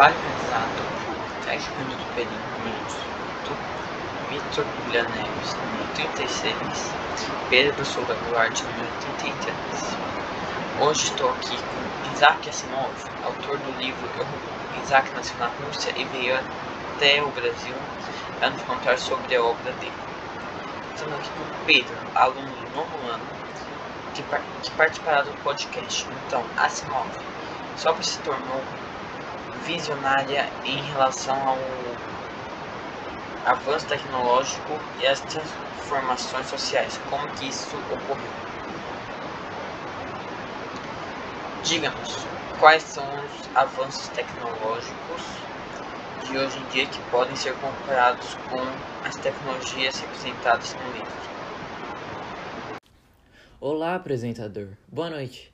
Trabalho realizado por técnico do perímetro Vitor Julian Neves, número 36, Pedro Souza Duarte, número 33. Hoje estou aqui com Isaac Asimov, autor do livro Isaac nasceu na Rússia e veio até o Brasil para nos contar sobre a obra dele. Estamos aqui com Pedro, aluno do novo ano, que, que participará do podcast. Então, Asimov só se tornou visionária em relação ao avanço tecnológico e as transformações sociais. Como que isso ocorreu? Digamos, quais são os avanços tecnológicos de hoje em dia que podem ser comparados com as tecnologias representadas no livro? Olá, apresentador. Boa noite.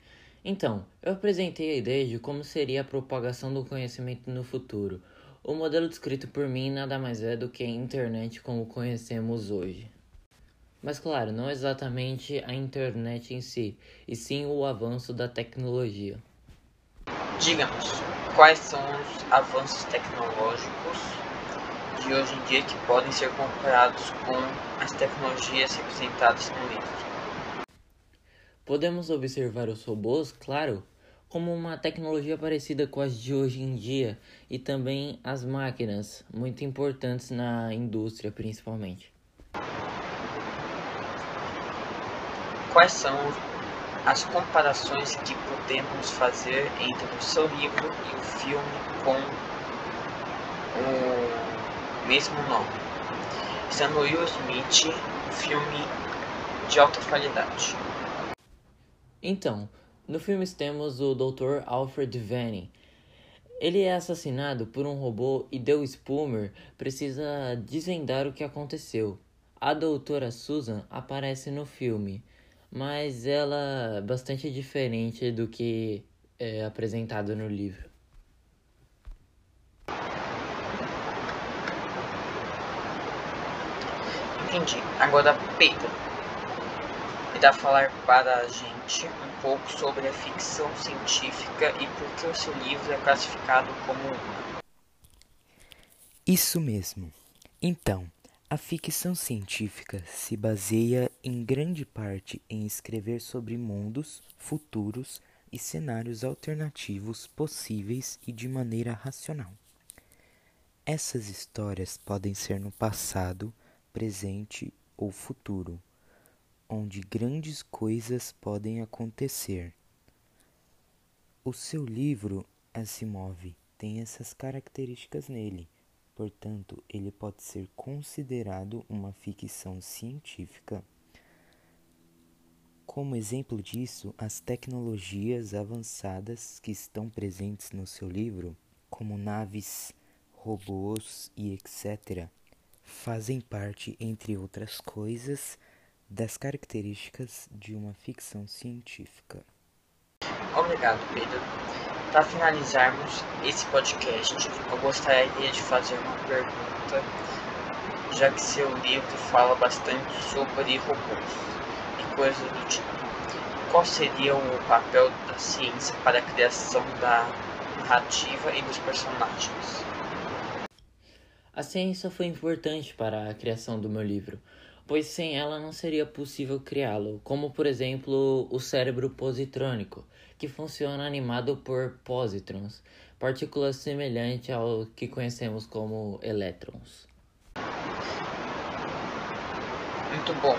Então, eu apresentei a ideia de como seria a propagação do conhecimento no futuro. O modelo descrito por mim nada mais é do que a internet como conhecemos hoje. Mas, claro, não exatamente a internet em si, e sim o avanço da tecnologia. Digamos, quais são os avanços tecnológicos de hoje em dia que podem ser comparados com as tecnologias representadas no livro? Podemos observar os robôs, claro, como uma tecnologia parecida com as de hoje em dia e também as máquinas, muito importantes na indústria principalmente. Quais são as comparações que podemos fazer entre o seu livro e o filme com o mesmo nome? Will Smith um filme de alta qualidade. Então, no filme temos o Dr. Alfred Vanning. Ele é assassinado por um robô e Dale Spoomer precisa desvendar o que aconteceu. A doutora Susan aparece no filme, mas ela é bastante diferente do que é apresentado no livro. Entendi. Agora, Pedro, irá falar para a gente um pouco sobre a ficção científica e por que o seu livro é classificado como uma. Isso mesmo. Então, a ficção científica se baseia em grande parte em escrever sobre mundos, futuros e cenários alternativos possíveis e de maneira racional. Essas histórias podem ser no passado, presente ou futuro onde grandes coisas podem acontecer. O seu livro Asimov tem essas características nele, portanto, ele pode ser considerado uma ficção científica. Como exemplo disso, as tecnologias avançadas que estão presentes no seu livro, como naves, robôs e etc., fazem parte, entre outras coisas, das características de uma ficção científica. Obrigado, Pedro. Para finalizarmos esse podcast, eu gostaria de fazer uma pergunta, já que seu livro fala bastante sobre robôs e coisas do tipo. Qual seria o papel da ciência para a criação da narrativa e dos personagens? A ciência foi importante para a criação do meu livro, pois sem ela não seria possível criá-lo, como por exemplo o cérebro positrônico, que funciona animado por positrons, partículas semelhantes ao que conhecemos como elétrons. Muito bom.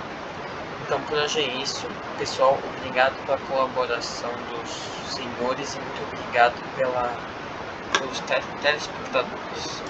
Então por hoje é isso. Pessoal, obrigado pela colaboração dos senhores e muito obrigado pela, pelos telespectadores.